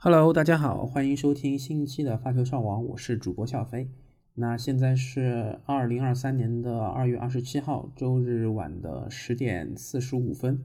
Hello，大家好，欢迎收听新一期的发球上网，我是主播笑飞。那现在是二零二三年的二月二十七号周日晚的十点四十五分。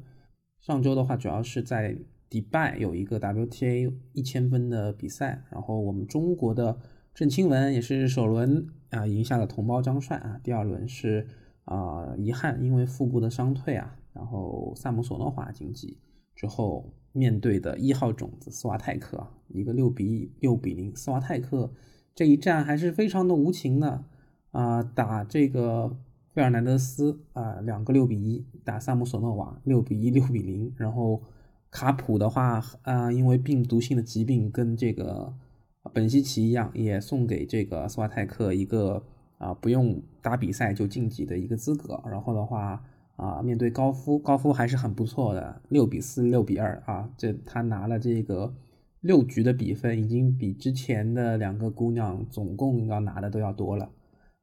上周的话，主要是在迪拜有一个 WTA 一千分的比赛，然后我们中国的郑钦文也是首轮啊赢下了同胞张帅啊，第二轮是啊遗憾因为腹部的伤退啊，然后萨姆索诺娃晋级之后。面对的一号种子斯瓦泰克，一个六比一、六比零，斯瓦泰克这一战还是非常的无情的啊！打这个费尔南德斯啊，两个六比一；打萨姆索诺瓦六比一、六比零。然后卡普的话啊，因为病毒性的疾病跟这个本西奇一样，也送给这个斯瓦泰克一个啊不用打比赛就晋级的一个资格。然后的话。啊，面对高夫，高夫还是很不错的，六比四、六比二啊，这他拿了这个六局的比分，已经比之前的两个姑娘总共要拿的都要多了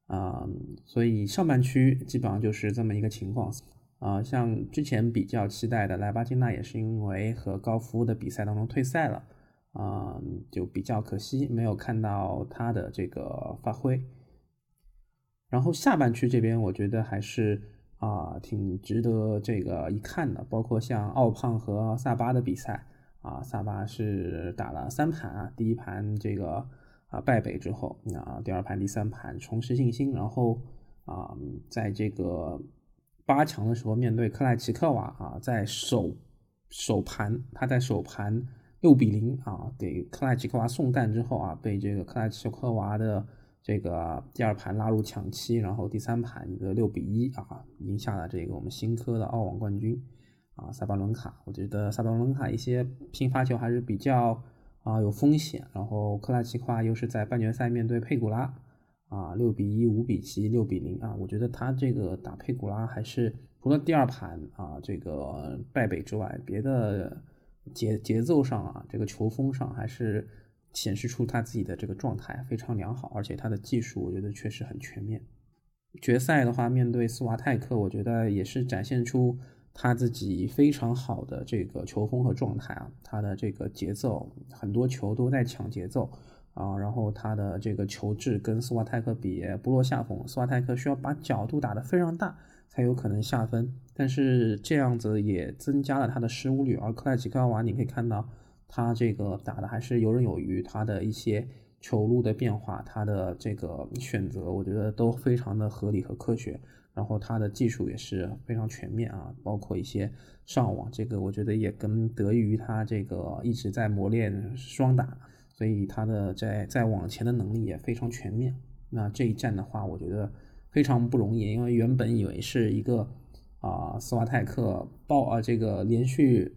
啊，所以上半区基本上就是这么一个情况啊。像之前比较期待的莱巴金娜，也是因为和高夫的比赛当中退赛了啊，就比较可惜，没有看到他的这个发挥。然后下半区这边，我觉得还是。啊，挺值得这个一看的，包括像奥胖和萨巴的比赛啊，萨巴是打了三盘啊，第一盘这个啊败北之后啊，第二盘、第三盘重拾信心，然后啊，在这个八强的时候面对克莱奇科娃啊，在首首盘他在首盘六比零啊给克莱奇科娃送蛋之后啊，被这个克莱奇科娃的。这个第二盘拉入抢七，然后第三盘一个六比一啊，赢下了这个我们新科的澳网冠军啊，萨巴伦卡。我觉得萨巴伦卡一些拼发球还是比较啊有风险，然后克拉奇科娃又是在半决赛面对佩古拉啊，六比一、五比七、六比零啊，我觉得他这个打佩古拉还是除了第二盘啊这个败北之外，别的节节奏上啊，这个球风上还是。显示出他自己的这个状态非常良好，而且他的技术我觉得确实很全面。决赛的话，面对斯瓦泰克，我觉得也是展现出他自己非常好的这个球风和状态啊。他的这个节奏，很多球都在抢节奏啊。然后他的这个球质跟斯瓦泰克比不落下风，斯瓦泰克需要把角度打得非常大才有可能下分，但是这样子也增加了他的失误率。而克莱奇科娃，你可以看到。他这个打的还是游刃有余，他的一些球路的变化，他的这个选择，我觉得都非常的合理和科学。然后他的技术也是非常全面啊，包括一些上网，这个我觉得也跟得益于他这个一直在磨练双打，所以他的在在网前的能力也非常全面。那这一战的话，我觉得非常不容易，因为原本以为是一个啊斯瓦泰克爆啊这个连续。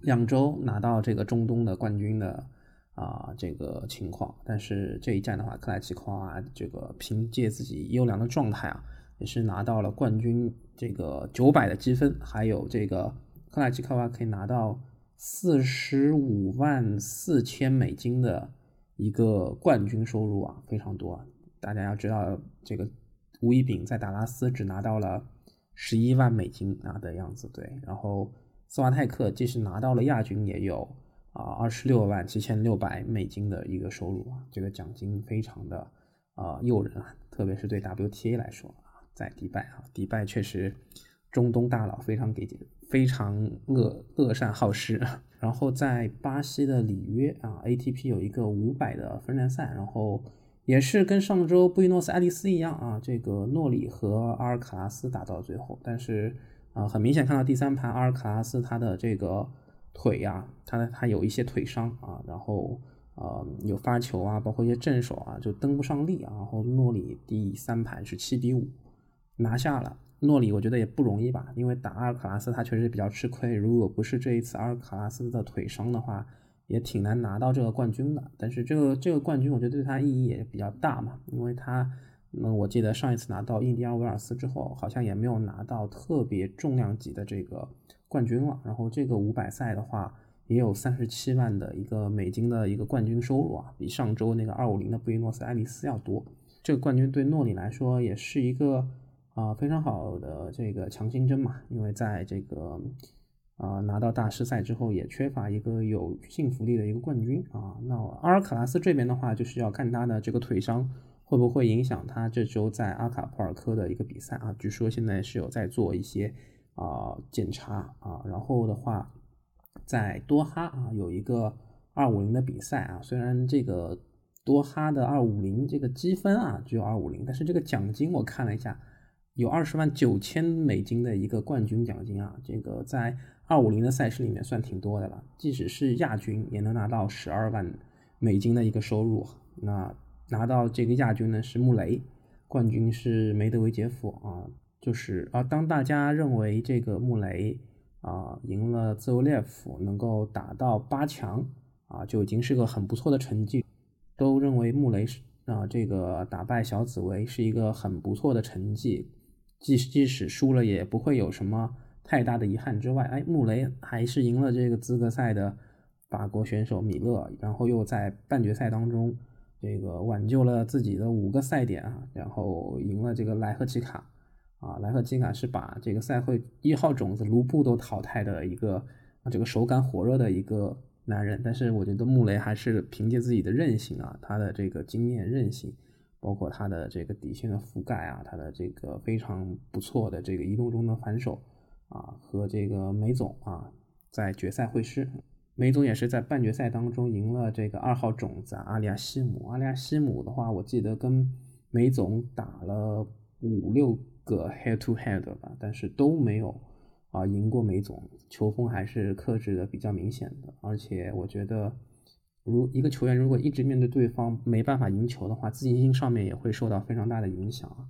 两周拿到这个中东的冠军的啊这个情况，但是这一战的话，克莱奇科娃这个凭借自己优良的状态啊，也是拿到了冠军这个九百的积分，还有这个克莱奇科娃可以拿到四十五万四千美金的一个冠军收入啊，非常多啊。大家要知道，这个吴一丙在达拉斯只拿到了十一万美金啊的样子，对，然后。斯瓦泰克即使拿到了亚军，也有啊二十六万七千六百美金的一个收入啊，这个奖金非常的啊诱人啊，特别是对 WTA 来说啊，在迪拜啊，迪拜确实中东大佬非常给非常乐乐善好施。然后在巴西的里约啊，ATP 有一个五百的分站赛，然后也是跟上周布宜诺斯艾利斯一样啊，这个诺里和阿尔卡拉斯打到最后，但是。啊，很明显看到第三盘阿尔卡拉斯他的这个腿呀，他他有一些腿伤啊，然后呃有发球啊，包括一些正手啊，就登不上力啊。然后诺里第三盘是七比五拿下了。诺里我觉得也不容易吧，因为打阿尔卡拉斯他确实比较吃亏。如果不是这一次阿尔卡拉斯的腿伤的话，也挺难拿到这个冠军的。但是这个这个冠军我觉得对他意义也比较大嘛，因为他。那我记得上一次拿到印第安维尔斯之后，好像也没有拿到特别重量级的这个冠军了。然后这个五百赛的话，也有三十七万的一个美金的一个冠军收入啊，比上周那个二五零的布宜诺斯艾利斯要多。这个冠军对诺里来说也是一个啊非常好的这个强心针嘛，因为在这个啊，拿到大师赛之后也缺乏一个有信服力的一个冠军啊。那阿尔卡拉斯这边的话，就是要看他的这个腿伤会不会影响他这周在阿卡普尔科的一个比赛啊。据说现在是有在做一些啊检查啊。然后的话，在多哈啊有一个二五零的比赛啊，虽然这个多哈的二五零这个积分啊只有二五零，但是这个奖金我看了一下。有二十万九千美金的一个冠军奖金啊，这个在二五零的赛事里面算挺多的了。即使是亚军也能拿到十二万美金的一个收入。那拿到这个亚军呢是穆雷，冠军是梅德韦杰夫啊。就是啊，当大家认为这个穆雷啊赢了兹维列夫，能够打到八强啊，就已经是个很不错的成绩，都认为穆雷是啊这个打败小紫薇是一个很不错的成绩。即使即使输了也不会有什么太大的遗憾之外，哎，穆雷还是赢了这个资格赛的法国选手米勒，然后又在半决赛当中这个挽救了自己的五个赛点啊，然后赢了这个莱赫奇卡啊，莱赫奇卡是把这个赛会一号种子卢布都淘汰的一个这个手感火热的一个男人，但是我觉得穆雷还是凭借自己的韧性啊，他的这个经验韧性。包括他的这个底线的覆盖啊，他的这个非常不错的这个移动中的反手啊，和这个梅总啊在决赛会师，梅总也是在半决赛当中赢了这个二号种子阿利亚西姆。阿利亚西姆的话，我记得跟梅总打了五六个 head to head 吧，但是都没有啊赢过梅总，球风还是克制的比较明显的，而且我觉得。如一个球员如果一直面对对方没办法赢球的话，自信心上面也会受到非常大的影响啊。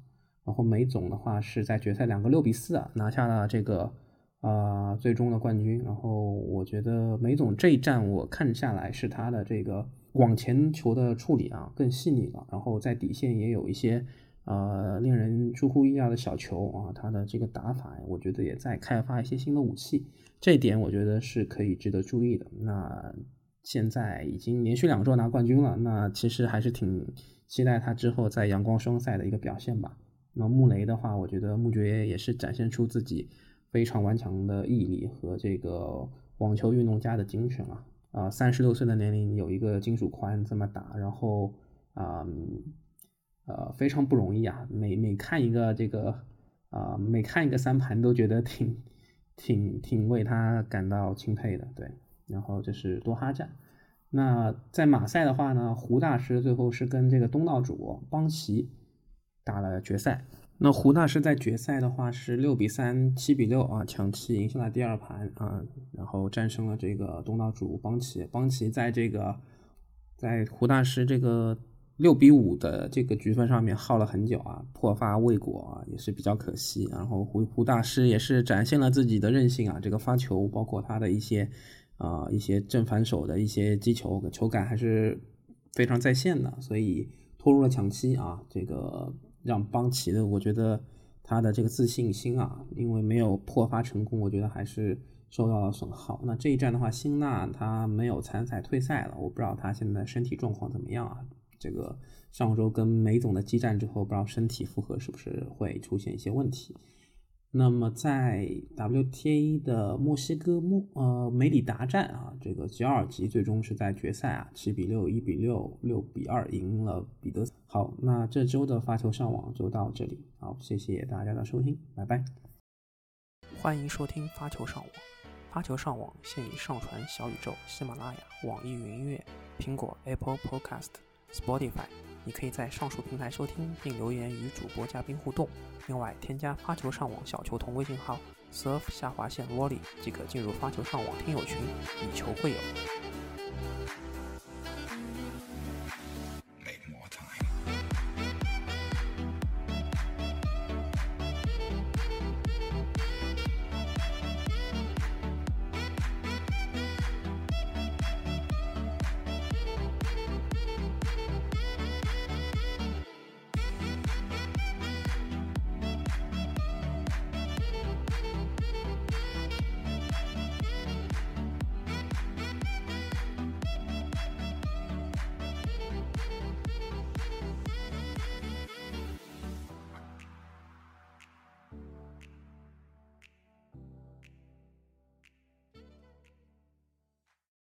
然后梅总的话是在决赛两个六比四啊拿下了这个呃最终的冠军。然后我觉得梅总这一战我看下来是他的这个往前球的处理啊更细腻了，然后在底线也有一些呃令人出乎意料的小球啊，他的这个打法我觉得也在开发一些新的武器，这点我觉得是可以值得注意的。那。现在已经连续两周拿冠军了，那其实还是挺期待他之后在阳光双赛的一个表现吧。那穆雷的话，我觉得穆爵也是展现出自己非常顽强的毅力和这个网球运动家的精神啊啊！三十六岁的年龄有一个金属宽这么打，然后啊呃非常不容易啊！每每看一个这个啊每看一个三盘都觉得挺挺挺为他感到钦佩的，对。然后这是多哈站，那在马赛的话呢，胡大师最后是跟这个东道主邦奇打了决赛。那胡大师在决赛的话是六比三、七比六啊，抢七赢下了第二盘啊，然后战胜了这个东道主邦奇。邦奇在这个在胡大师这个六比五的这个局分上面耗了很久啊，破发未果啊，也是比较可惜。然后胡胡大师也是展现了自己的韧性啊，这个发球包括他的一些。啊，一些正反手的一些击球球感还是非常在线的，所以拖入了抢七啊，这个让邦奇的，我觉得他的这个自信心啊，因为没有破发成功，我觉得还是受到了损耗。那这一战的话，辛纳他没有参赛退赛了，我不知道他现在身体状况怎么样啊？这个上周跟梅总的激战之后，不知道身体负荷是不是会出现一些问题。那么在 WTA 的墨西哥墨呃梅里达站啊，这个吉尔吉最终是在决赛啊七比六、一比六、六比二赢了彼得。好，那这周的发球上网就到这里，好，谢谢大家的收听，拜拜。欢迎收听发球上网，发球上网现已上传小宇宙、喜马拉雅、网易云音乐、苹果 Apple Podcast、Spotify。你可以在上述平台收听并留言与主播嘉宾互动。另外，添加发球上网小球童微信号 surf 下划线 volley 即可进入发球上网听友群，以球会友。